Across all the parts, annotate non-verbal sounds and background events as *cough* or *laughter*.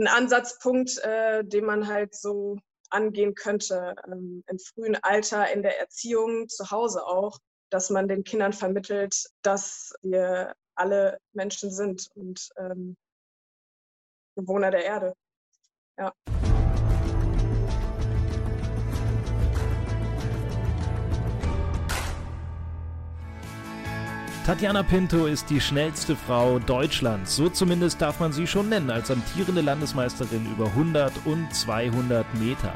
Ein Ansatzpunkt, äh, den man halt so angehen könnte ähm, im frühen Alter in der Erziehung zu Hause auch, dass man den Kindern vermittelt, dass wir alle Menschen sind und ähm, Bewohner der Erde. Ja. Tatjana Pinto ist die schnellste Frau Deutschlands. So zumindest darf man sie schon nennen, als amtierende Landesmeisterin über 100 und 200 Meter.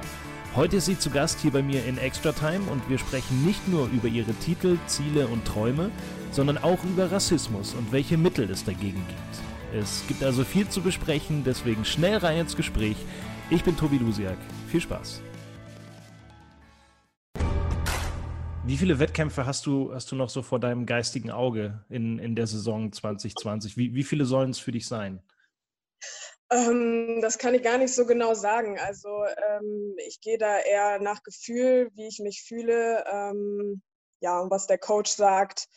Heute ist sie zu Gast hier bei mir in Extra Time und wir sprechen nicht nur über ihre Titel, Ziele und Träume, sondern auch über Rassismus und welche Mittel es dagegen gibt. Es gibt also viel zu besprechen, deswegen schnell rein ins Gespräch. Ich bin Tobi Lusiak. Viel Spaß. Wie viele Wettkämpfe hast du, hast du noch so vor deinem geistigen Auge in, in der Saison 2020? Wie, wie viele sollen es für dich sein? Ähm, das kann ich gar nicht so genau sagen. Also ähm, ich gehe da eher nach Gefühl, wie ich mich fühle. Ähm, ja, und was der Coach sagt.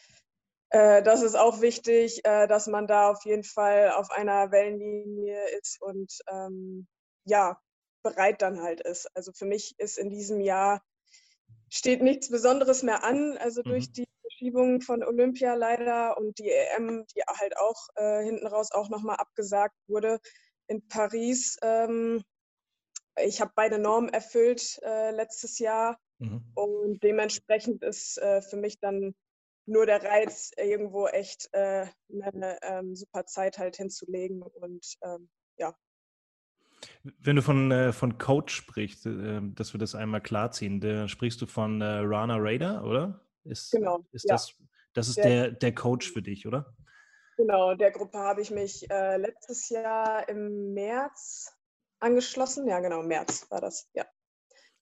Äh, das ist auch wichtig, äh, dass man da auf jeden Fall auf einer Wellenlinie ist und ähm, ja, bereit dann halt ist. Also für mich ist in diesem Jahr steht nichts Besonderes mehr an, also mhm. durch die Verschiebung von Olympia leider und die EM, die halt auch äh, hinten raus auch nochmal abgesagt wurde in Paris. Ähm, ich habe beide Normen erfüllt äh, letztes Jahr mhm. und dementsprechend ist äh, für mich dann nur der Reiz, irgendwo echt äh, eine ähm, super Zeit halt hinzulegen und ähm, ja, wenn du von, äh, von Coach sprichst, äh, dass wir das einmal klarziehen, da sprichst du von äh, Rana Raider, oder? Ist, genau. Ist ja. das, das ist der, der, der Coach für dich, oder? Genau, der Gruppe habe ich mich äh, letztes Jahr im März angeschlossen. Ja, genau, März war das, ja.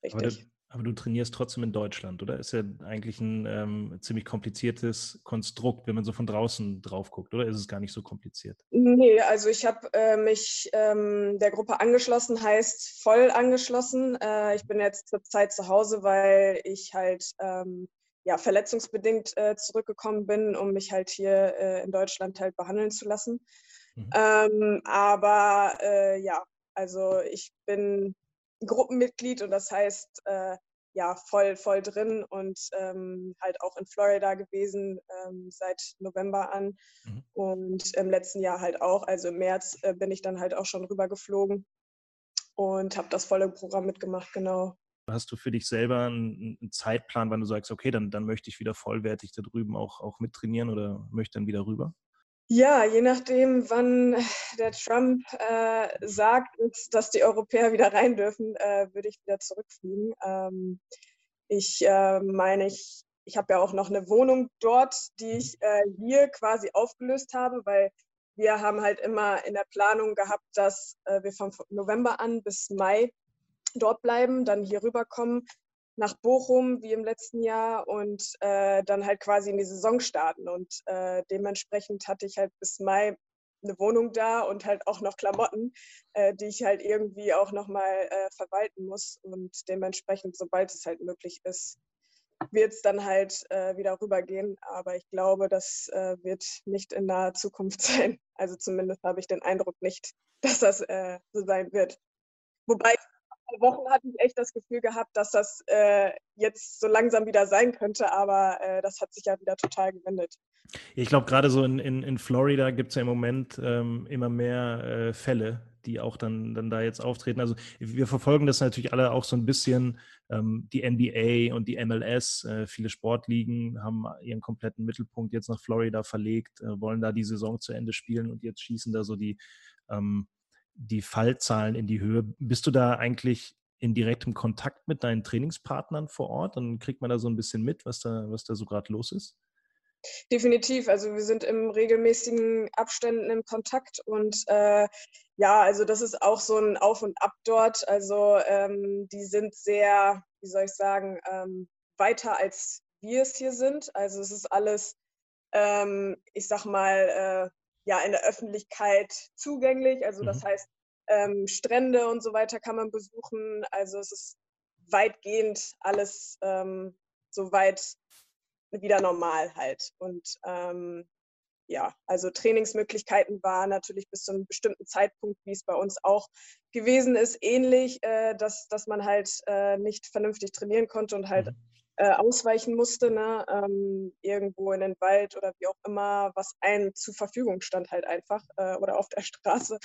Richtig. Aber du trainierst trotzdem in Deutschland, oder? Ist ja eigentlich ein ähm, ziemlich kompliziertes Konstrukt, wenn man so von draußen drauf guckt, oder ist es gar nicht so kompliziert? Nee, also ich habe äh, mich ähm, der Gruppe angeschlossen, heißt voll angeschlossen. Äh, ich bin jetzt zurzeit zu Hause, weil ich halt ähm, ja, verletzungsbedingt äh, zurückgekommen bin, um mich halt hier äh, in Deutschland halt behandeln zu lassen. Mhm. Ähm, aber äh, ja, also ich bin Gruppenmitglied und das heißt, äh, ja, voll, voll drin und ähm, halt auch in Florida gewesen ähm, seit November an mhm. und im letzten Jahr halt auch. Also im März äh, bin ich dann halt auch schon rübergeflogen und habe das volle Programm mitgemacht, genau. Hast du für dich selber einen, einen, Zeitplan, wann du sagst, okay, dann, dann möchte ich wieder vollwertig da drüben auch, auch mittrainieren oder möchte dann wieder rüber? Ja, je nachdem, wann der Trump äh, sagt, dass die Europäer wieder rein dürfen, äh, würde ich wieder zurückfliegen. Ähm, ich äh, meine, ich, ich habe ja auch noch eine Wohnung dort, die ich äh, hier quasi aufgelöst habe, weil wir haben halt immer in der Planung gehabt, dass äh, wir von November an bis Mai dort bleiben, dann hier rüberkommen, nach Bochum wie im letzten Jahr und äh, dann halt quasi in die Saison starten. Und äh, dementsprechend hatte ich halt bis Mai eine Wohnung da und halt auch noch Klamotten, äh, die ich halt irgendwie auch nochmal äh, verwalten muss. Und dementsprechend, sobald es halt möglich ist, wird es dann halt äh, wieder rübergehen. Aber ich glaube, das äh, wird nicht in naher Zukunft *laughs* sein. Also zumindest habe ich den Eindruck nicht, dass das äh, so sein wird. Wobei Wochen hatte ich echt das Gefühl gehabt, dass das äh, jetzt so langsam wieder sein könnte, aber äh, das hat sich ja wieder total gewendet. Ich glaube, gerade so in, in, in Florida gibt es ja im Moment ähm, immer mehr äh, Fälle, die auch dann, dann da jetzt auftreten. Also wir verfolgen das natürlich alle auch so ein bisschen. Ähm, die NBA und die MLS, äh, viele Sportligen haben ihren kompletten Mittelpunkt jetzt nach Florida verlegt, äh, wollen da die Saison zu Ende spielen und jetzt schießen da so die ähm, die Fallzahlen in die Höhe. Bist du da eigentlich in direktem Kontakt mit deinen Trainingspartnern vor Ort? Dann kriegt man da so ein bisschen mit, was da, was da so gerade los ist? definitiv. Also wir sind im regelmäßigen Abständen im Kontakt und äh, ja, also das ist auch so ein Auf und Ab dort. Also ähm, die sind sehr, wie soll ich sagen, ähm, weiter als wir es hier sind. Also es ist alles, ähm, ich sag mal, äh, ja, in der Öffentlichkeit zugänglich. Also das mhm. heißt, ähm, Strände und so weiter kann man besuchen. Also es ist weitgehend alles ähm, soweit wieder normal halt. Und ähm, ja, also Trainingsmöglichkeiten waren natürlich bis zu einem bestimmten Zeitpunkt, wie es bei uns auch gewesen ist, ähnlich, äh, dass, dass man halt äh, nicht vernünftig trainieren konnte und halt mhm. Äh, ausweichen musste, ne? ähm, irgendwo in den Wald oder wie auch immer, was einem zur Verfügung stand halt einfach äh, oder auf der *laughs* Straße.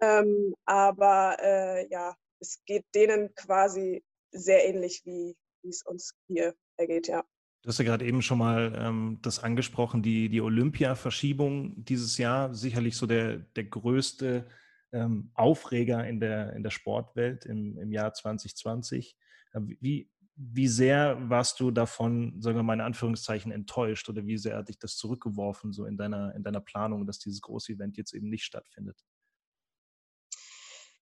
Ähm, aber äh, ja, es geht denen quasi sehr ähnlich, wie es uns hier ergeht, ja. Du hast ja gerade eben schon mal ähm, das angesprochen, die, die Olympia-Verschiebung dieses Jahr, sicherlich so der, der größte ähm, Aufreger in der, in der Sportwelt im, im Jahr 2020. Äh, wie, wie sehr warst du davon, sagen wir mal in Anführungszeichen, enttäuscht oder wie sehr hat dich das zurückgeworfen, so in deiner, in deiner Planung, dass dieses große Event jetzt eben nicht stattfindet?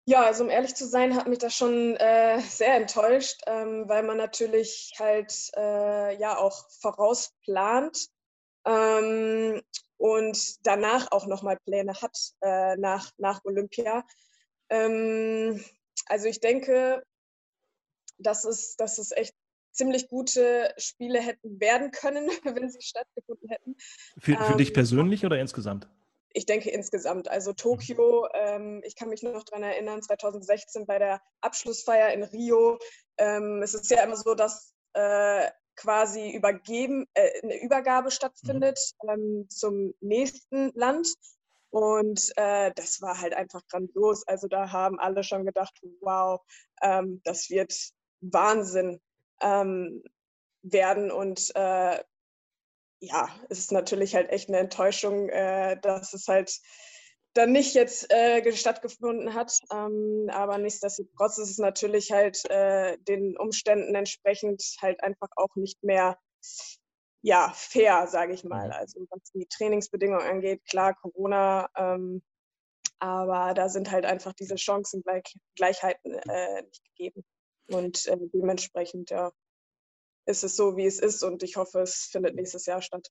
Ja, also um ehrlich zu sein, hat mich das schon äh, *laughs* sehr enttäuscht, ähm, weil man natürlich halt äh, ja auch vorausplant ähm, und danach auch nochmal Pläne hat äh, nach, nach Olympia. Ähm, also ich denke, dass es, dass es echt ziemlich gute Spiele hätten werden können, *laughs* wenn sie stattgefunden hätten. Für, für dich ähm, persönlich oder insgesamt? ich denke insgesamt. Also Tokio, ähm, ich kann mich noch daran erinnern, 2016 bei der Abschlussfeier in Rio. Ähm, es ist ja immer so, dass äh, quasi übergeben, äh, eine Übergabe stattfindet mhm. ähm, zum nächsten Land. Und äh, das war halt einfach grandios. Also da haben alle schon gedacht, wow, ähm, das wird Wahnsinn ähm, werden. Und äh, ja, es ist natürlich halt echt eine Enttäuschung, äh, dass es halt dann nicht jetzt äh, stattgefunden hat. Ähm, aber nichtsdestotrotz ist es natürlich halt äh, den Umständen entsprechend halt einfach auch nicht mehr ja, fair, sage ich mal. Also was die Trainingsbedingungen angeht, klar, Corona, ähm, aber da sind halt einfach diese Chancengleichheiten äh, nicht gegeben. Und äh, dementsprechend, ja, ist es so, wie es ist und ich hoffe, es findet nächstes Jahr statt.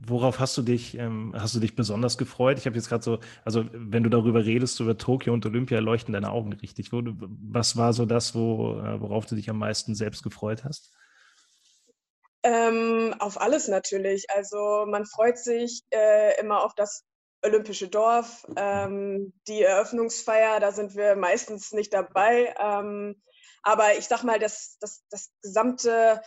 Worauf hast du dich, ähm, hast du dich besonders gefreut? Ich habe jetzt gerade so, also wenn du darüber redest, über Tokio und Olympia, leuchten deine Augen richtig. Wo, was war so das, wo, äh, worauf du dich am meisten selbst gefreut hast? Ähm, auf alles natürlich. Also man freut sich äh, immer auf das Olympische Dorf, ähm, die Eröffnungsfeier, da sind wir meistens nicht dabei. Ähm, aber ich sag mal, das, das, das gesamte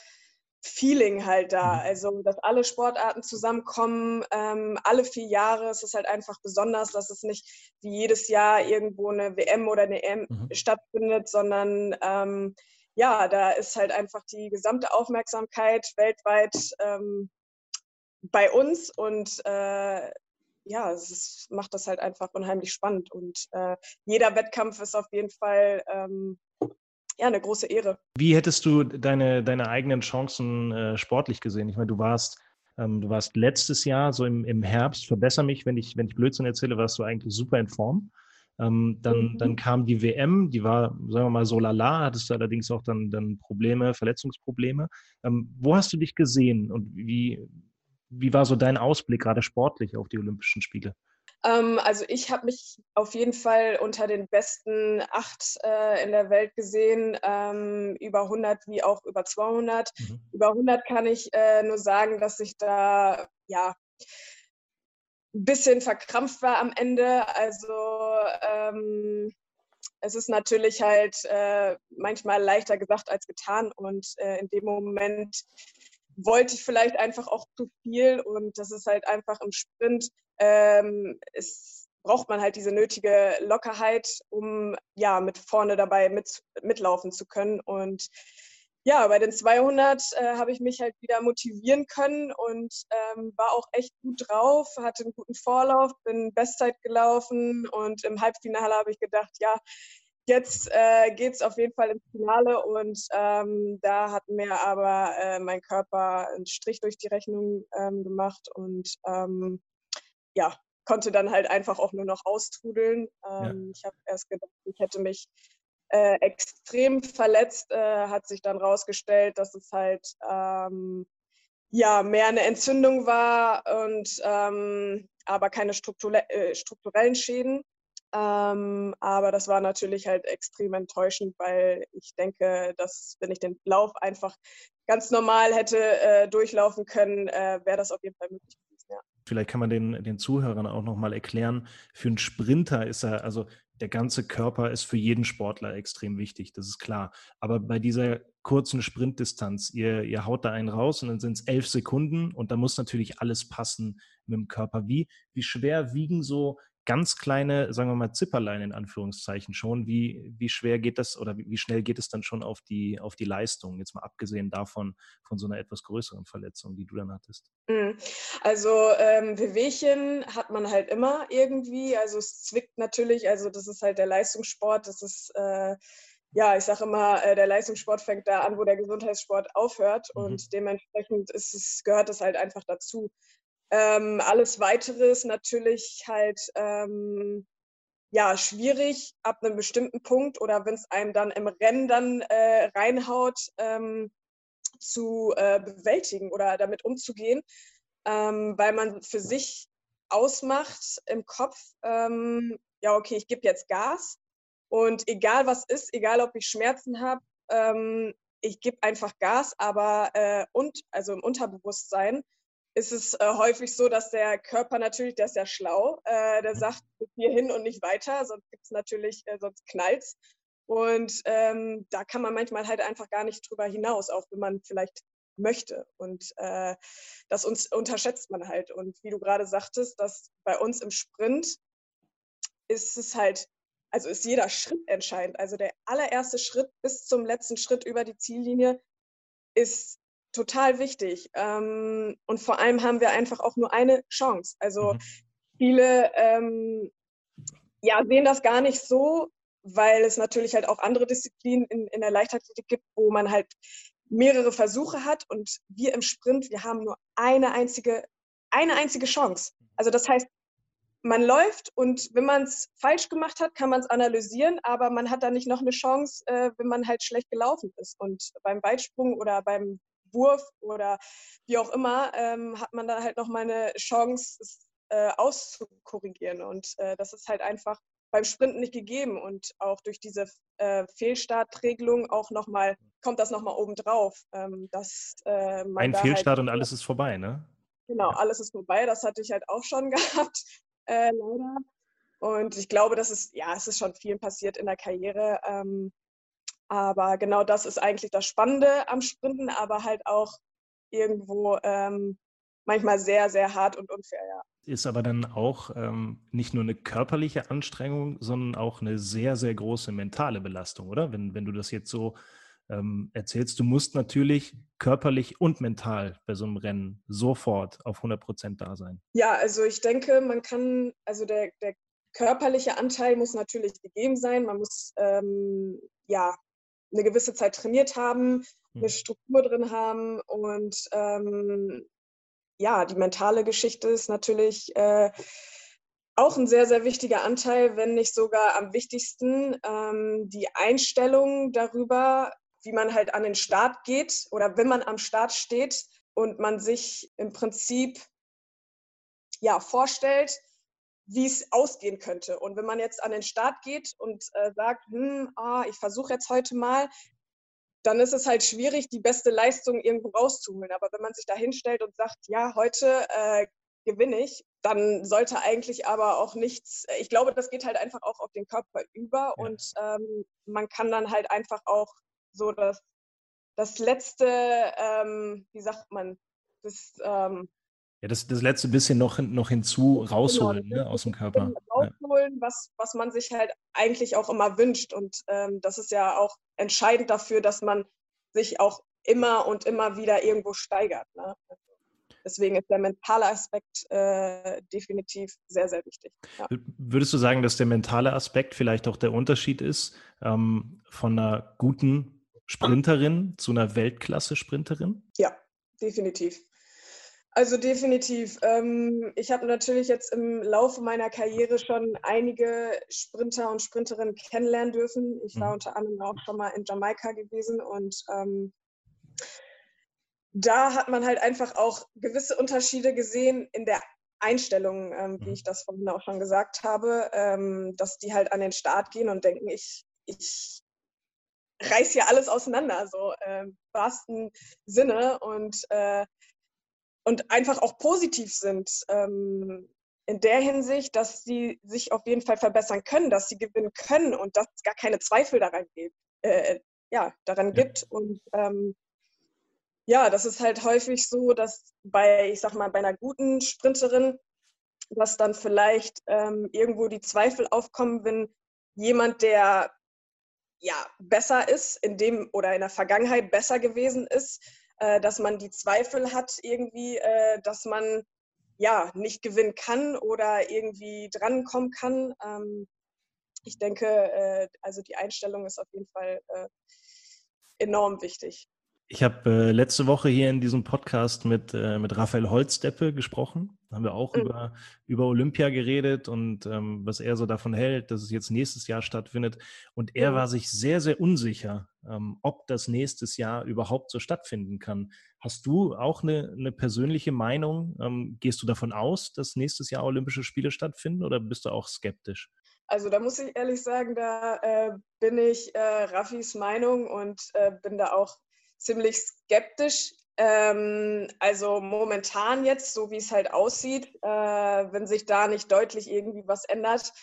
Feeling halt da. Mhm. Also, dass alle Sportarten zusammenkommen, ähm, alle vier Jahre. Es ist halt einfach besonders, dass es nicht wie jedes Jahr irgendwo eine WM oder eine EM mhm. stattfindet, sondern ähm, ja, da ist halt einfach die gesamte Aufmerksamkeit weltweit ähm, bei uns und äh, ja, es ist, macht das halt einfach unheimlich spannend und äh, jeder Wettkampf ist auf jeden Fall ähm, ja, eine große Ehre. Wie hättest du deine, deine eigenen Chancen äh, sportlich gesehen? Ich meine, du warst, ähm, du warst letztes Jahr, so im, im Herbst, verbessere mich, wenn ich, wenn ich Blödsinn erzähle, warst du eigentlich super in Form. Ähm, dann, mhm. dann kam die WM, die war, sagen wir mal, so lala, hattest du allerdings auch dann, dann Probleme, Verletzungsprobleme. Ähm, wo hast du dich gesehen und wie, wie war so dein Ausblick gerade sportlich auf die Olympischen Spiele? Ähm, also ich habe mich auf jeden Fall unter den besten acht äh, in der Welt gesehen, ähm, über 100 wie auch über 200. Mhm. Über 100 kann ich äh, nur sagen, dass ich da ja ein bisschen verkrampft war am Ende. Also ähm, es ist natürlich halt äh, manchmal leichter gesagt als getan und äh, in dem Moment wollte ich vielleicht einfach auch zu viel und das ist halt einfach im Sprint ähm, es braucht man halt diese nötige Lockerheit, um ja mit vorne dabei mit, mitlaufen zu können. Und ja, bei den 200 äh, habe ich mich halt wieder motivieren können und ähm, war auch echt gut drauf, hatte einen guten Vorlauf, bin Bestzeit gelaufen und im Halbfinale habe ich gedacht, ja, jetzt äh, geht es auf jeden Fall ins Finale und ähm, da hat mir aber äh, mein Körper einen Strich durch die Rechnung ähm, gemacht und ähm, ja, konnte dann halt einfach auch nur noch austrudeln. Ja. Ähm, ich habe erst gedacht, ich hätte mich äh, extrem verletzt, äh, hat sich dann rausgestellt, dass es halt ähm, ja mehr eine Entzündung war und ähm, aber keine äh, strukturellen Schäden. Ähm, aber das war natürlich halt extrem enttäuschend, weil ich denke, dass wenn ich den Lauf einfach ganz normal hätte äh, durchlaufen können, äh, wäre das auf jeden Fall möglich. Ja. Vielleicht kann man den, den Zuhörern auch nochmal erklären, für einen Sprinter ist er, also der ganze Körper ist für jeden Sportler extrem wichtig, das ist klar. Aber bei dieser kurzen Sprintdistanz, ihr, ihr haut da einen raus und dann sind es elf Sekunden und da muss natürlich alles passen mit dem Körper. Wie, wie schwer wiegen so ganz kleine, sagen wir mal, Zipperlein in Anführungszeichen schon. Wie, wie schwer geht das oder wie, schnell geht es dann schon auf die, auf die Leistung? Jetzt mal abgesehen davon, von so einer etwas größeren Verletzung, die du dann hattest. Mhm. Also ähm, Wehwehchen hat man halt immer irgendwie. Also es zwickt natürlich, also das ist halt der Leistungssport, das ist äh, ja, ich sage immer, äh, der Leistungssport fängt da an, wo der Gesundheitssport aufhört mhm. und dementsprechend ist es, gehört es halt einfach dazu. Ähm, alles weitere ist natürlich halt ähm, ja schwierig ab einem bestimmten Punkt oder wenn es einem dann im Rennen dann äh, reinhaut, ähm, zu äh, bewältigen oder damit umzugehen, ähm, weil man für sich ausmacht im Kopf, ähm, ja okay, ich gebe jetzt Gas und egal was ist, egal ob ich Schmerzen habe, ähm, ich gebe einfach Gas, aber äh, und also im Unterbewusstsein ist es äh, häufig so, dass der Körper natürlich, der ist ja schlau, äh, der mhm. sagt bis hierhin und nicht weiter, sonst gibt es natürlich, äh, sonst knallt's. Und ähm, da kann man manchmal halt einfach gar nicht drüber hinaus, auch wenn man vielleicht möchte. Und äh, das uns unterschätzt man halt. Und wie du gerade sagtest, dass bei uns im Sprint ist es halt, also ist jeder Schritt entscheidend. Also der allererste Schritt bis zum letzten Schritt über die Ziellinie ist total wichtig. Ähm, und vor allem haben wir einfach auch nur eine Chance. Also mhm. viele ähm, ja, sehen das gar nicht so, weil es natürlich halt auch andere Disziplinen in, in der Leichtathletik gibt, wo man halt mehrere Versuche hat. Und wir im Sprint, wir haben nur eine einzige, eine einzige Chance. Also das heißt, man läuft und wenn man es falsch gemacht hat, kann man es analysieren, aber man hat da nicht noch eine Chance, äh, wenn man halt schlecht gelaufen ist. Und beim Weitsprung oder beim Wurf oder wie auch immer, ähm, hat man da halt noch mal eine Chance, es äh, auszukorrigieren. Und äh, das ist halt einfach beim Sprinten nicht gegeben. Und auch durch diese äh, Fehlstartregelung auch noch mal, kommt das nochmal obendrauf. Ähm, dass, äh, Ein halt Fehlstart halt, und alles ist vorbei, ne? Genau, ja. alles ist vorbei. Das hatte ich halt auch schon *laughs* gehabt, äh, leider. Und ich glaube, das ist, ja, es ist schon vielen passiert in der Karriere. Ähm, aber genau das ist eigentlich das Spannende am Sprinten, aber halt auch irgendwo ähm, manchmal sehr, sehr hart und unfair, ja. Ist aber dann auch ähm, nicht nur eine körperliche Anstrengung, sondern auch eine sehr, sehr große mentale Belastung, oder? Wenn, wenn du das jetzt so ähm, erzählst, du musst natürlich körperlich und mental bei so einem Rennen sofort auf 100 Prozent da sein. Ja, also ich denke, man kann, also der, der körperliche Anteil muss natürlich gegeben sein. Man muss ähm, ja eine gewisse Zeit trainiert haben, eine mhm. Struktur drin haben und ähm, ja, die mentale Geschichte ist natürlich äh, auch ein sehr, sehr wichtiger Anteil, wenn nicht sogar am wichtigsten. Ähm, die Einstellung darüber, wie man halt an den Start geht oder wenn man am Start steht und man sich im Prinzip ja vorstellt, wie es ausgehen könnte. Und wenn man jetzt an den Start geht und äh, sagt, hm, ah, ich versuche jetzt heute mal, dann ist es halt schwierig, die beste Leistung irgendwo rauszuholen. Aber wenn man sich da hinstellt und sagt, ja, heute äh, gewinne ich, dann sollte eigentlich aber auch nichts, ich glaube, das geht halt einfach auch auf den Körper über ja. und ähm, man kann dann halt einfach auch so das, das letzte, ähm, wie sagt man, das, ähm, ja, das, das letzte bisschen noch, noch hinzu rausholen genau, ne, aus dem Körper. Rausholen, ja. was, was man sich halt eigentlich auch immer wünscht. Und ähm, das ist ja auch entscheidend dafür, dass man sich auch immer und immer wieder irgendwo steigert. Ne? Deswegen ist der mentale Aspekt äh, definitiv sehr, sehr wichtig. Ja. Würdest du sagen, dass der mentale Aspekt vielleicht auch der Unterschied ist ähm, von einer guten Sprinterin zu einer Weltklasse-Sprinterin? Ja, definitiv. Also definitiv. Ähm, ich habe natürlich jetzt im Laufe meiner Karriere schon einige Sprinter und Sprinterinnen kennenlernen dürfen. Ich war mhm. unter anderem auch schon mal in Jamaika gewesen und ähm, da hat man halt einfach auch gewisse Unterschiede gesehen in der Einstellung, ähm, wie mhm. ich das vorhin auch schon gesagt habe, ähm, dass die halt an den Start gehen und denken, ich, ich reiß hier alles auseinander, so äh, im wahrsten Sinne und, äh, und einfach auch positiv sind. Ähm, in der Hinsicht, dass sie sich auf jeden Fall verbessern können, dass sie gewinnen können und dass es gar keine Zweifel daran gibt, äh, ja, daran ja. gibt. Und ähm, ja, das ist halt häufig so, dass bei, ich sag mal, bei einer guten Sprinterin, dass dann vielleicht ähm, irgendwo die Zweifel aufkommen, wenn jemand, der ja besser ist, in dem oder in der Vergangenheit besser gewesen ist, äh, dass man die Zweifel hat irgendwie, äh, dass man ja nicht gewinnen kann oder irgendwie drankommen kann. Ähm, ich denke, äh, also die Einstellung ist auf jeden Fall äh, enorm wichtig. Ich habe äh, letzte Woche hier in diesem Podcast mit, äh, mit Raphael Holzdeppe gesprochen. Da haben wir auch mhm. über, über Olympia geredet und ähm, was er so davon hält, dass es jetzt nächstes Jahr stattfindet. Und er mhm. war sich sehr, sehr unsicher, ähm, ob das nächstes Jahr überhaupt so stattfinden kann. Hast du auch eine, eine persönliche Meinung? Ähm, gehst du davon aus, dass nächstes Jahr Olympische Spiele stattfinden oder bist du auch skeptisch? Also da muss ich ehrlich sagen, da äh, bin ich äh, Raffis Meinung und äh, bin da auch ziemlich skeptisch. Ähm, also momentan jetzt, so wie es halt aussieht, äh, wenn sich da nicht deutlich irgendwie was ändert,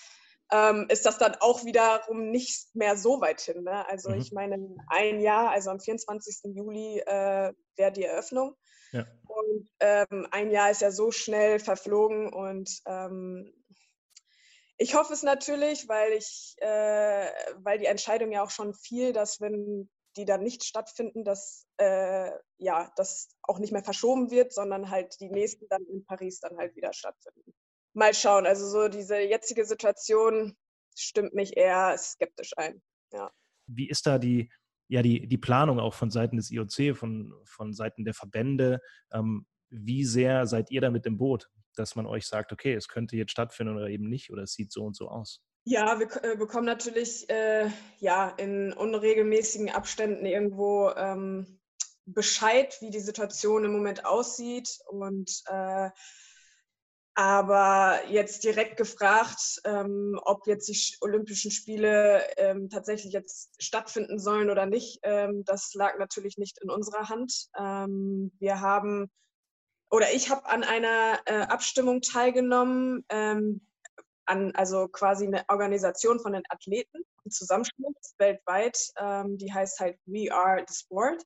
ähm, ist das dann auch wiederum nicht mehr so weit hin. Ne? Also mhm. ich meine, ein Jahr, also am 24. Juli äh, wäre die Eröffnung. Ja. Und ähm, ein Jahr ist ja so schnell verflogen und ähm, ich hoffe es natürlich, weil ich, äh, weil die Entscheidung ja auch schon fiel, dass wenn die dann nicht stattfinden, dass äh, ja, das auch nicht mehr verschoben wird, sondern halt die nächsten dann in Paris dann halt wieder stattfinden. Mal schauen. Also so diese jetzige Situation stimmt mich eher skeptisch ein. Ja. Wie ist da die, ja, die, die Planung auch von Seiten des IOC, von, von Seiten der Verbände? Ähm, wie sehr seid ihr da mit im Boot, dass man euch sagt, okay, es könnte jetzt stattfinden oder eben nicht oder es sieht so und so aus? Ja, wir äh, bekommen natürlich äh, ja, in unregelmäßigen Abständen irgendwo ähm, Bescheid, wie die Situation im Moment aussieht. Und äh, aber jetzt direkt gefragt, ähm, ob jetzt die Olympischen Spiele ähm, tatsächlich jetzt stattfinden sollen oder nicht, ähm, das lag natürlich nicht in unserer Hand. Ähm, wir haben oder ich habe an einer äh, Abstimmung teilgenommen, ähm, an, also quasi eine Organisation von den Athleten, ein Zusammenschluss weltweit, ähm, die heißt halt We Are the Sport.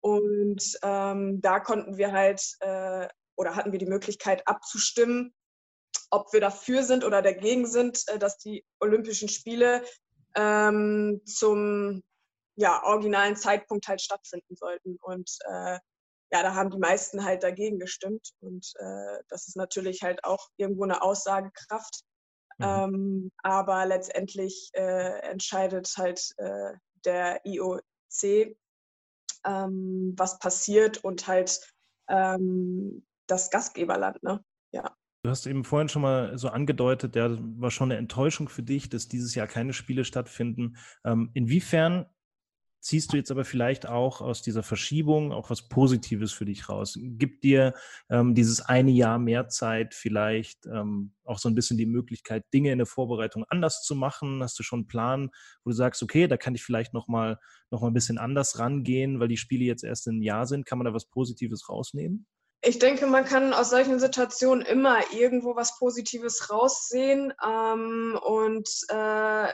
Und ähm, da konnten wir halt äh, oder hatten wir die Möglichkeit abzustimmen, ob wir dafür sind oder dagegen sind, äh, dass die Olympischen Spiele ähm, zum ja, originalen Zeitpunkt halt stattfinden sollten. Und äh, ja, da haben die meisten halt dagegen gestimmt. Und äh, das ist natürlich halt auch irgendwo eine Aussagekraft. Mhm. Ähm, aber letztendlich äh, entscheidet halt äh, der IOC, ähm, was passiert und halt ähm, das Gastgeberland. Ne? Ja. Du hast eben vorhin schon mal so angedeutet, ja, das war schon eine Enttäuschung für dich, dass dieses Jahr keine Spiele stattfinden. Ähm, inwiefern ziehst du jetzt aber vielleicht auch aus dieser Verschiebung auch was Positives für dich raus? Gibt dir ähm, dieses eine Jahr mehr Zeit vielleicht ähm, auch so ein bisschen die Möglichkeit, Dinge in der Vorbereitung anders zu machen? Hast du schon einen Plan, wo du sagst, okay, da kann ich vielleicht nochmal noch mal ein bisschen anders rangehen, weil die Spiele jetzt erst ein Jahr sind? Kann man da was Positives rausnehmen? Ich denke, man kann aus solchen Situationen immer irgendwo was Positives raussehen. Ähm, und äh,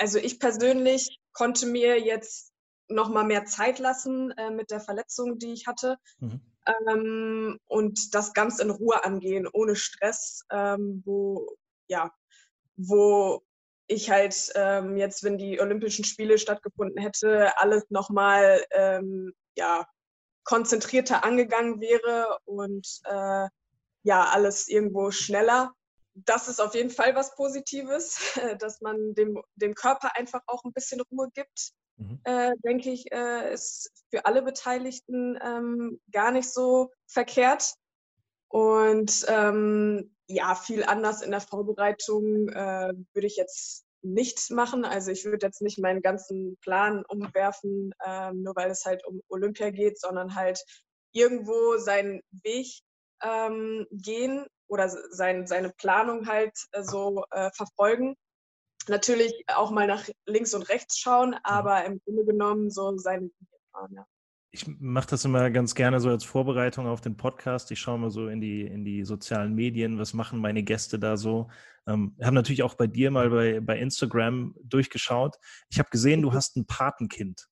also ich persönlich konnte mir jetzt noch mal mehr Zeit lassen äh, mit der Verletzung, die ich hatte. Mhm. Ähm, und das ganz in Ruhe angehen, ohne Stress, ähm, wo, ja, wo ich halt ähm, jetzt, wenn die Olympischen Spiele stattgefunden hätte, alles nochmal ähm, ja, konzentrierter angegangen wäre und äh, ja, alles irgendwo schneller. Das ist auf jeden Fall was Positives, *laughs* dass man dem, dem Körper einfach auch ein bisschen Ruhe gibt. Mhm. Äh, denke ich, äh, ist für alle Beteiligten ähm, gar nicht so verkehrt. Und ähm, ja, viel anders in der Vorbereitung äh, würde ich jetzt nicht machen. Also ich würde jetzt nicht meinen ganzen Plan umwerfen, ähm, nur weil es halt um Olympia geht, sondern halt irgendwo seinen Weg ähm, gehen oder sein, seine Planung halt äh, so äh, verfolgen. Natürlich auch mal nach links und rechts schauen, aber im Grunde genommen so seine Linie fahren, ja ich mache das immer ganz gerne so als Vorbereitung auf den Podcast. Ich schaue mal so in die, in die sozialen Medien, was machen meine Gäste da so. Ähm, haben natürlich auch bei dir mal bei, bei Instagram durchgeschaut. Ich habe gesehen, du mhm. hast ein Patenkind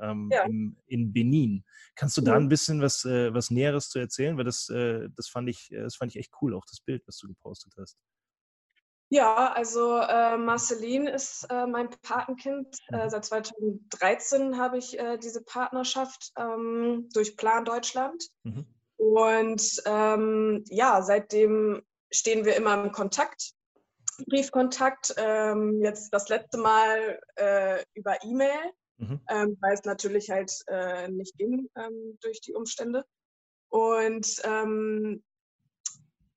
ähm, ja. in, in Benin. Kannst du da ein bisschen was, äh, was Näheres zu erzählen? Weil das, äh, das, fand ich, das fand ich echt cool, auch das Bild, was du gepostet hast. Ja, also äh, Marceline ist äh, mein Patenkind. Äh, mhm. seit 2013 habe ich äh, diese Partnerschaft ähm, durch Plan Deutschland. Mhm. Und ähm, ja, seitdem stehen wir immer im Kontakt, Briefkontakt. Ähm, jetzt das letzte Mal äh, über E-Mail, mhm. Ähm, weil es natürlich halt äh, nicht ging ähm, durch die Umstände. Und ähm,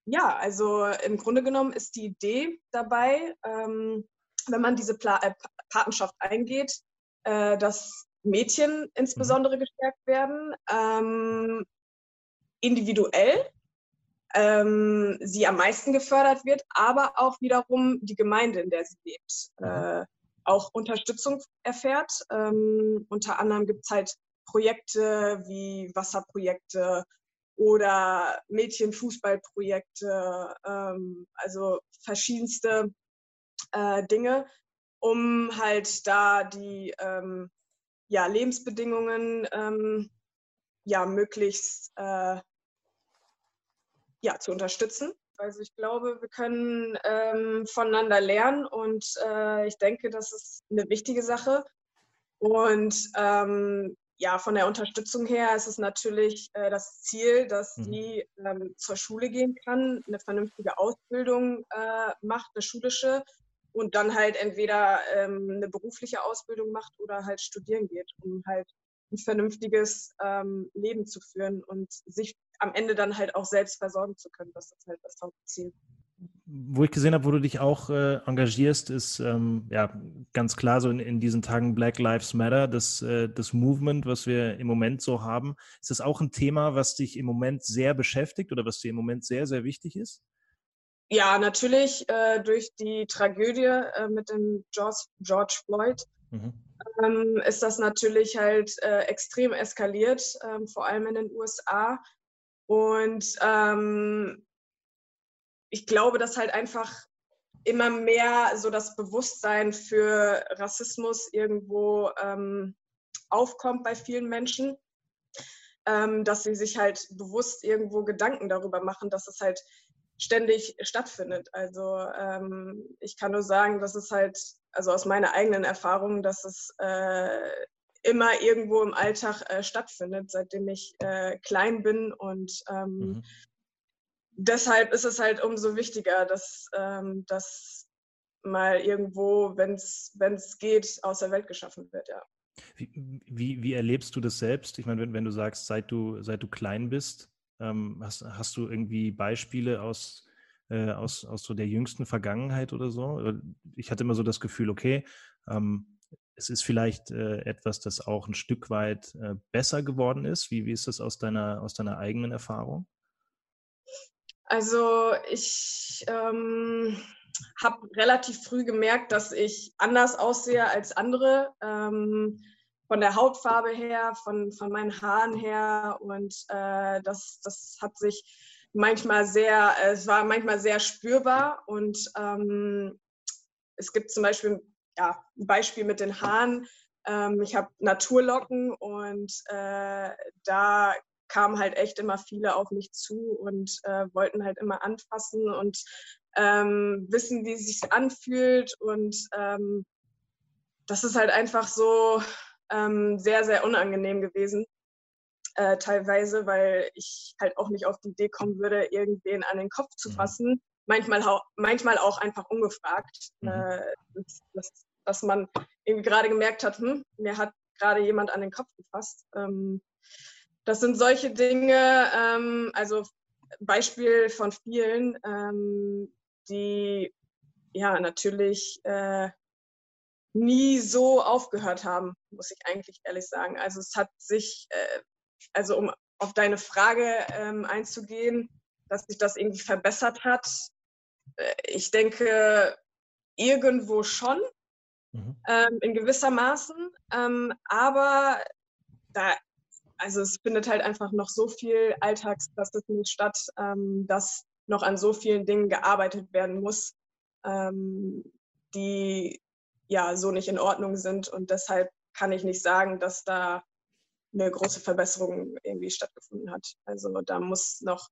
ja, also im Grunde genommen ist die Idee dabei, ähm, wenn man diese Pla äh, Patenschaft eingeht, äh, dass Mädchen insbesondere mhm. gestärkt werden, ähm, individuell ähm, sie am meisten gefördert wird, aber auch wiederum die Gemeinde, in der sie lebt, mhm. äh, auch Unterstützung erfährt. Ähm, unter anderem gibt es halt Projekte wie Wasserprojekte oder Mädchenfußballprojekte, ähm, also verschiedenste äh, Dinge, um halt da die ähm, ja, Lebensbedingungen ähm, ja, möglichst äh, ja, zu unterstützen. Also ich glaube, wir können ähm, voneinander lernen und äh, ich denke, das ist eine wichtige Sache. Und ähm, ja, von der Unterstützung her ist es natürlich äh, das Ziel, dass mhm. die ähm, zur Schule gehen kann, eine vernünftige Ausbildung äh, macht, eine schulische und dann halt entweder ähm, eine berufliche Ausbildung macht oder halt studieren geht, um halt ein vernünftiges ähm, Leben zu führen und sich am Ende dann halt auch selbst versorgen zu können. Das ist halt das Hauptziel wo ich gesehen habe, wo du dich auch äh, engagierst, ist ähm, ja ganz klar so in, in, diesen Tagen Black Lives Matter, das, äh, das Movement, was wir im Moment so haben. Ist das auch ein Thema, was dich im Moment sehr beschäftigt oder was dir im Moment sehr, sehr wichtig ist? Ja, natürlich äh, durch die Tragödie äh, mit dem George, George Floyd mhm. ähm, ist das natürlich halt äh, extrem eskaliert, ähm, vor allem in den USA. Und ähm, ich glaube, dass halt einfach immer mehr so das Bewusstsein für Rassismus irgendwo ähm, aufkommt bei vielen Menschen, ähm, dass sie sich halt bewusst irgendwo Gedanken darüber machen, dass es halt ständig stattfindet. Also ähm, ich kann nur sagen, dass es halt, also aus meiner eigenen Erfahrung, dass es äh, immer irgendwo im Alltag äh, stattfindet, seitdem ich äh, klein bin und ähm, mhm deshalb ist es halt umso wichtiger, dass ähm, das mal irgendwo, wenn es geht, aus der Welt geschaffen wird, ja. Wie, wie, wie, erlebst du das selbst? Ich meine, wenn, wenn du sagst, seit du, seit du klein bist, ähm, hast, hast du irgendwie Beispiele aus, äh, aus, aus so der jüngsten Vergangenheit oder so? Ich hatte immer so das Gefühl, okay, ähm, es ist vielleicht äh, etwas, das auch ein Stück weit äh, besser geworden ist. Wie, wie ist das aus deiner, aus deiner eigenen Erfahrung? Also ich ähm, habe relativ früh gemerkt, dass ich anders aussehe als andere. Ähm, von der Hautfarbe her, von, von meinen Haaren her. Und äh, das, das hat sich manchmal sehr, äh, es war manchmal sehr spürbar. Und ähm, es gibt zum Beispiel ja, ein Beispiel mit den Haaren. Ähm, ich habe Naturlocken und äh, da kamen halt echt immer viele auf mich zu und äh, wollten halt immer anfassen und ähm, wissen, wie es sich anfühlt. Und ähm, das ist halt einfach so ähm, sehr, sehr unangenehm gewesen. äh, teilweise, weil ich halt auch nicht auf die Idee kommen würde, irgendwen an den Kopf zu mhm. fassen. Manchmal, manchmal auch einfach ungefragt, mhm. äh, dass, dass, dass, man irgendwie gerade gemerkt hat, hm, mir hat gerade jemand an den Kopf gefasst. Ähm, das sind solche Dinge, ähm, also Beispiel von vielen, ähm, die ja natürlich äh, nie so aufgehört haben, muss ich eigentlich ehrlich sagen. Also es hat sich, äh, also um auf deine Frage ähm, einzugehen, dass sich das irgendwie verbessert hat. Äh, ich denke, irgendwo schon, mhm. ähm, in gewisser Maßen. Ähm, aber da, also es findet halt einfach noch so viel Alltagsrassismus statt, ähm, dass noch an so vielen Dingen gearbeitet werden muss, ähm, die ja so nicht in Ordnung sind. Und deshalb kann ich nicht sagen, dass da eine große Verbesserung irgendwie stattgefunden hat. Also da muss noch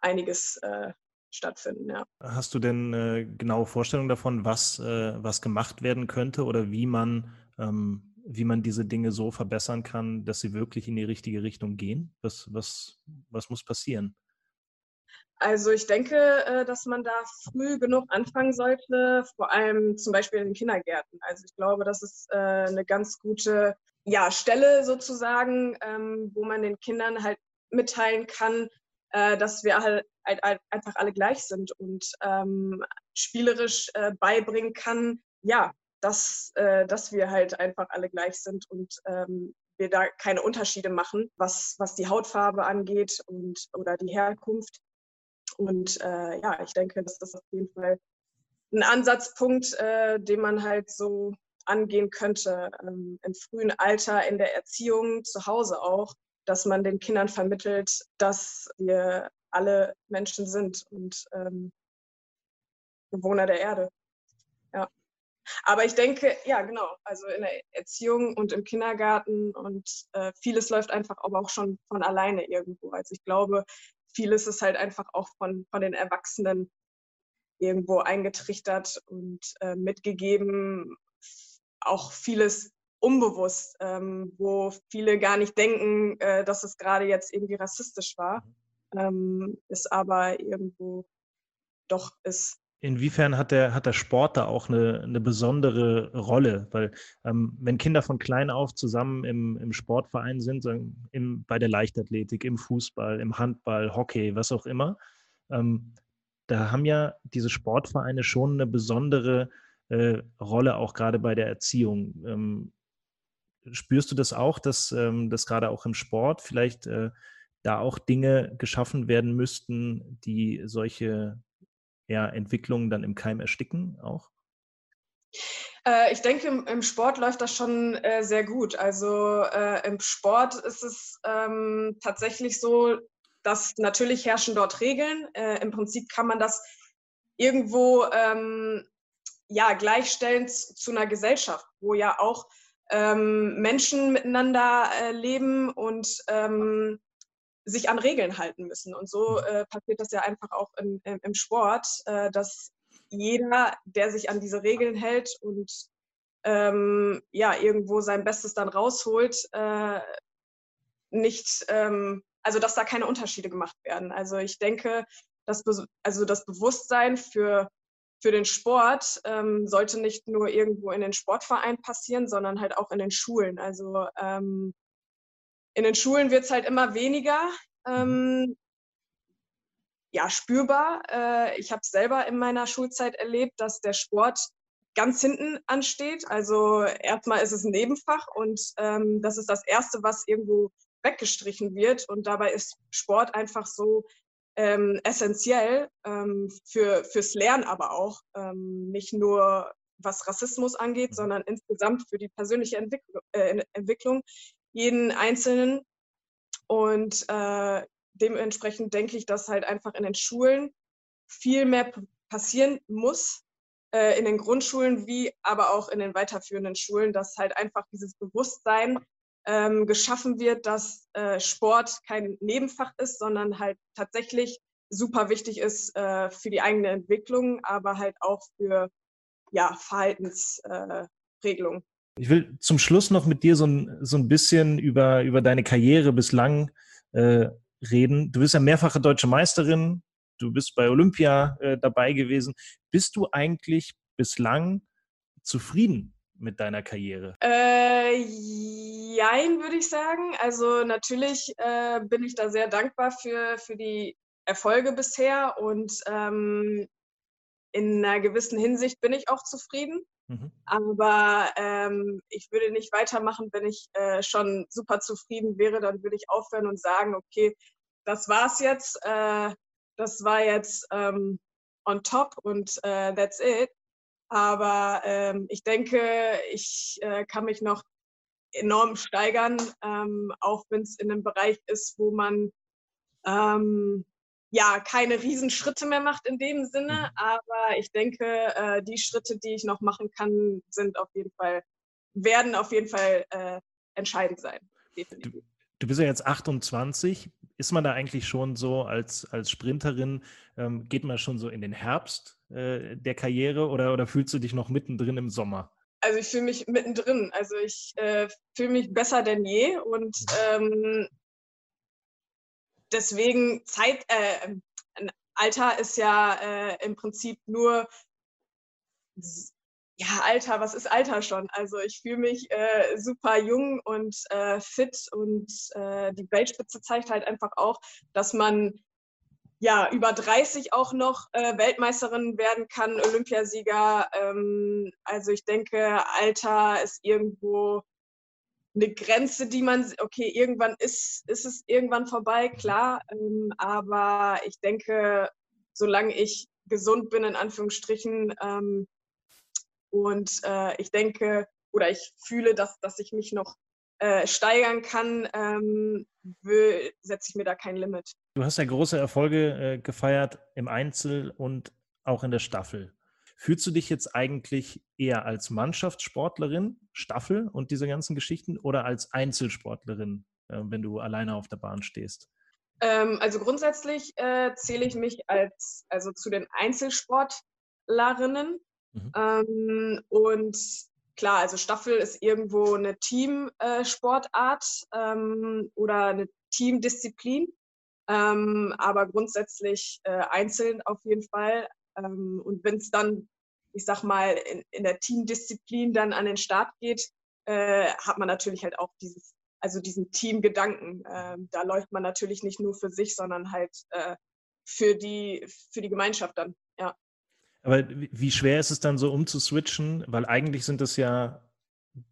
einiges äh, stattfinden, ja. Hast du denn äh, genaue Vorstellungen davon, was, äh, was gemacht werden könnte oder wie man, ähm, wie man diese Dinge so verbessern kann, dass sie wirklich in die richtige Richtung gehen? Was, was, was muss passieren? Also ich denke, äh, dass man da früh genug anfangen sollte, vor allem zum Beispiel in den Kindergärten. Also ich glaube, das ist äh, eine ganz gute ja, Stelle sozusagen, ähm, wo man den Kindern halt mitteilen kann, dass wir halt, einfach alle gleich sind und spielerisch beibringen kann, ja, dass, dass wir halt einfach alle gleich sind und wir da keine Unterschiede machen, was, was die Hautfarbe angeht und oder die Herkunft. Und äh, ja, ich denke, das ist auf jeden Fall ein Ansatzpunkt, äh, den man halt so angehen könnte ähm, im frühen Alter in der Erziehung, zu Hause auch, dass man den Kindern vermittelt, dass wir alle Menschen sind und ähm, Bewohner der Erde. Ja. Aber ich denke, ja, genau, also in der Erziehung und im Kindergarten und äh, vieles läuft einfach aber auch schon von alleine irgendwo. Also ich glaube, vieles ist halt einfach auch von, von den Erwachsenen irgendwo eingetrichtert und äh, mitgegeben. Auch vieles unbewusst, ähm, wo viele gar nicht denken, äh, dass es gerade jetzt irgendwie rassistisch war, ähm, ist aber irgendwo doch ist. Inwiefern hat der, hat der Sport da auch eine, eine besondere Rolle? Weil ähm, wenn Kinder von klein auf zusammen im, im Sportverein sind, sagen, im, bei der Leichtathletik, im Fußball, im Handball, Hockey, was auch immer, ähm, da haben ja diese Sportvereine schon eine besondere äh, Rolle, auch gerade bei der Erziehung. Ähm, spürst du das auch, dass, ähm, dass gerade auch im Sport vielleicht äh, da auch Dinge geschaffen werden müssten, die solche ja, Entwicklungen dann im Keim ersticken auch? Äh, ich denke, im, Sport läuft das schon äh, sehr gut. Also äh, im Sport ist es ähm, tatsächlich so, dass natürlich herrschen dort Regeln. Im Prinzip kann man das irgendwo ähm, ja, gleichstellen zu einer Gesellschaft, wo ja auch ähm, Menschen miteinander leben und sich an Regeln halten müssen. Und so mhm. äh, passiert das ja einfach auch im, im, im Sport, äh, dass jeder, der sich an diese Regeln hält und ähm, ja, irgendwo sein Bestes dann rausholt, äh, nicht, ähm, also dass da keine Unterschiede gemacht werden. Also ich denke, dass also das Bewusstsein für, für den Sport ähm, sollte nicht nur irgendwo in den Sportvereinen passieren, sondern halt auch in den Schulen. Also ähm, in den Schulen wird es halt immer weniger mhm. ähm, ja, spürbar. Äh, ich habe selber in meiner Schulzeit erlebt, dass der Sport ganz hinten ansteht. Also erstmal ist es ein Nebenfach und ähm, das ist das Erste, was irgendwo weggestrichen wird. Und dabei ist Sport einfach so ähm, essentiell ähm, für, fürs Lernen aber auch. Ähm, nicht nur was Rassismus angeht, mhm. sondern insgesamt für die persönliche Entwickl äh, Entwicklung jeden Einzelnen. Und äh, dementsprechend denke ich, dass halt einfach in den Schulen viel mehr passieren muss, äh, in den Grundschulen wie aber auch in den weiterführenden Schulen, dass halt einfach dieses Bewusstsein ähm, geschaffen wird, dass äh, Sport kein Nebenfach ist, sondern halt tatsächlich super wichtig ist äh, für die eigene Entwicklung, aber halt auch für ja, Verhaltensregelungen. Ich will zum Schluss noch mit dir so ein, so ein bisschen über, über deine Karriere bislang äh, reden. Du bist ja mehrfache deutsche Meisterin, du bist bei Olympia äh, dabei gewesen. Bist du eigentlich bislang zufrieden mit deiner Karriere? Äh, jein, würde ich sagen. Also natürlich äh, bin ich da sehr dankbar für, für die Erfolge bisher und ähm, in einer gewissen Hinsicht bin ich auch zufrieden. Mhm. Aber ähm, ich würde nicht weitermachen, wenn ich äh, schon super zufrieden wäre. Dann würde ich aufhören und sagen, okay, das war's jetzt. Äh, das war jetzt ähm, on top und äh, that's it. Aber ähm, ich denke, ich äh, kann mich noch enorm steigern, ähm, auch wenn es in einem Bereich ist, wo man ähm, ja keine Riesenschritte mehr macht in dem Sinne. Mhm. Aber ich denke, äh, die Schritte, die ich noch machen kann, sind auf jeden Fall, werden auf jeden Fall äh, entscheidend sein. Du, du, bist ja jetzt 28. Ist man da eigentlich schon so als, als Sprinterin, ähm, geht man schon so in den Herbst äh, der Karriere oder, oder fühlst du dich noch mittendrin im Sommer? Also ich fühle mich mittendrin. Also ich äh, fühle mich besser denn je und mhm. ähm, deswegen Zeit, äh, Alter ist ja äh, im Prinzip nur, ja, Alter, was ist Alter schon? Also ich fühle mich äh, super jung und äh, fit und äh, die Weltspitze zeigt halt einfach auch, dass man ja über 30 auch noch äh, Weltmeisterin werden kann, Olympiasieger. Ähm, also ich denke, Alter ist irgendwo eine Grenze, die man, okay, irgendwann ist, ist es irgendwann vorbei, klar, ähm, aber ich denke, solange ich gesund bin, in Anführungsstrichen, ähm, und äh, ich denke oder ich fühle, dass, dass ich mich noch äh, steigern kann, ähm, setze ich mir da kein Limit. Du hast ja große Erfolge äh, gefeiert im Einzel und auch in der Staffel. Fühlst du dich jetzt eigentlich eher als Mannschaftssportlerin, Staffel und diese ganzen Geschichten oder als Einzelsportlerin, äh, wenn du alleine auf der Bahn stehst? Ähm, also grundsätzlich äh, zähle ich mich als also zu den Einzelsportlerinnen. Mhm. Ähm, und klar, also Staffel ist irgendwo eine Teamsportart äh, ähm, oder eine Teamdisziplin. Ähm, aber grundsätzlich äh, einzeln auf jeden Fall. Ähm, und wenn es dann, ich sag mal, in, in, der Teamdisziplin dann an den Start geht, äh, hat man natürlich halt auch dieses, also diesen Teamgedanken. Äh, da läuft man natürlich nicht nur für sich, sondern halt äh, für die, für die Gemeinschaft dann, ja. Aber wie schwer ist es dann so umzuswitchen? Weil eigentlich sind das ja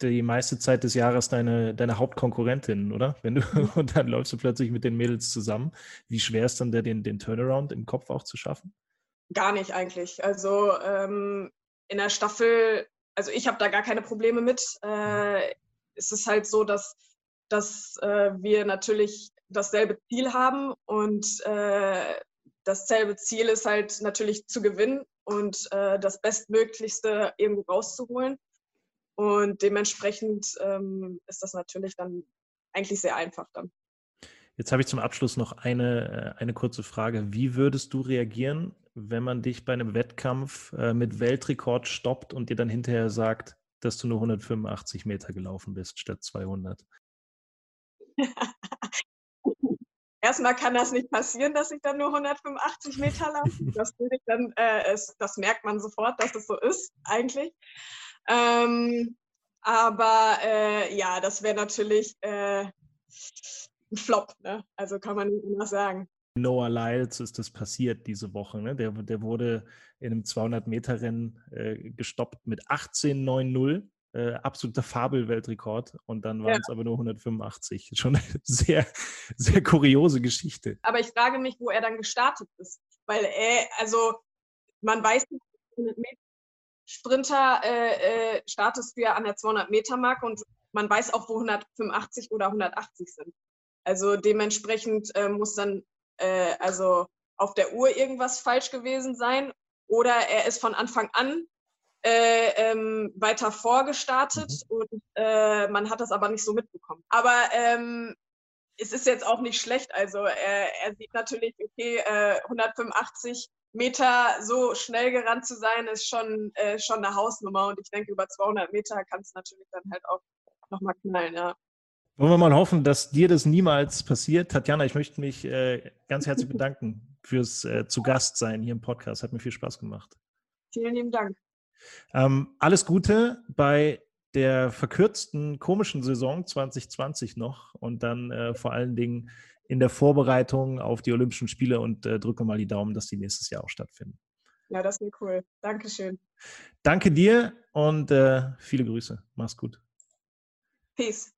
die meiste Zeit des Jahres deine, deine Hauptkonkurrentinnen, oder? Wenn du, mhm. *laughs* und dann läufst du plötzlich mit den Mädels zusammen. Wie schwer ist dann der, den, den Turnaround im Kopf auch zu schaffen? Gar nicht eigentlich. Also ähm, in der Staffel, also ich habe da gar keine Probleme mit. Äh, es ist halt so, dass, dass äh, wir natürlich dasselbe Ziel haben und äh, dasselbe Ziel ist halt natürlich zu gewinnen und äh, das Bestmöglichste irgendwo rauszuholen. Und dementsprechend ähm, ist das natürlich dann eigentlich sehr einfach dann. Jetzt habe ich zum Abschluss noch eine, äh, eine kurze Frage. Wie würdest du reagieren, wenn man dich bei einem Wettkampf äh, mit Weltrekord stoppt und dir dann hinterher sagt, dass du nur 185 Meter gelaufen bist statt 200? *laughs* Erstmal kann das nicht passieren, dass ich dann nur 185 Meter laufe. *laughs* Das, dann, äh, es, das merkt man sofort, dass es so ist, eigentlich. Ähm, aber äh, ja, das wäre natürlich äh, ein Flop, ne? also kann man nicht anders sagen. Noah Lyles ist das passiert diese Woche. Ne? Der, der wurde in einem 200-Meter-Rennen äh, gestoppt mit 18,90. Äh, absoluter Fabelweltrekord und dann waren es ja. aber nur 185. *laughs* Schon eine sehr, sehr kuriose Geschichte. Aber ich frage mich, wo er dann gestartet ist. Weil er, also man weiß nicht, 100 Meter Sprinter äh, äh, startest du ja an der 200-Meter-Marke und man weiß auch, wo 185 oder 180 sind. Also dementsprechend äh, muss dann äh, also auf der Uhr irgendwas falsch gewesen sein oder er ist von Anfang an äh, ähm, weiter vorgestartet mhm. und äh, man hat das aber nicht so mitbekommen. Aber ähm, es ist jetzt auch nicht schlecht. Also er, er sieht natürlich, okay, 185 Meter so schnell gerannt zu sein, ist schon, äh, schon eine Hausnummer. Und ich denke, über 200 Meter kann es natürlich dann halt auch nochmal knallen, ja. Wollen wir mal hoffen, dass dir das niemals passiert. Tatjana, ich möchte mich äh, ganz herzlich bedanken fürs äh, zu Gast sein hier im Podcast. Hat mir viel Spaß gemacht. Vielen lieben Dank. Ähm, alles Gute bei der verkürzten komischen Saison 2020 noch und dann äh, vor allen Dingen in der Vorbereitung auf die Olympischen Spiele und äh, drücke mal die Daumen, dass die nächstes Jahr auch stattfinden. Ja, das wäre cool. Dankeschön. Danke dir und äh, viele Grüße. Mach's gut. Peace.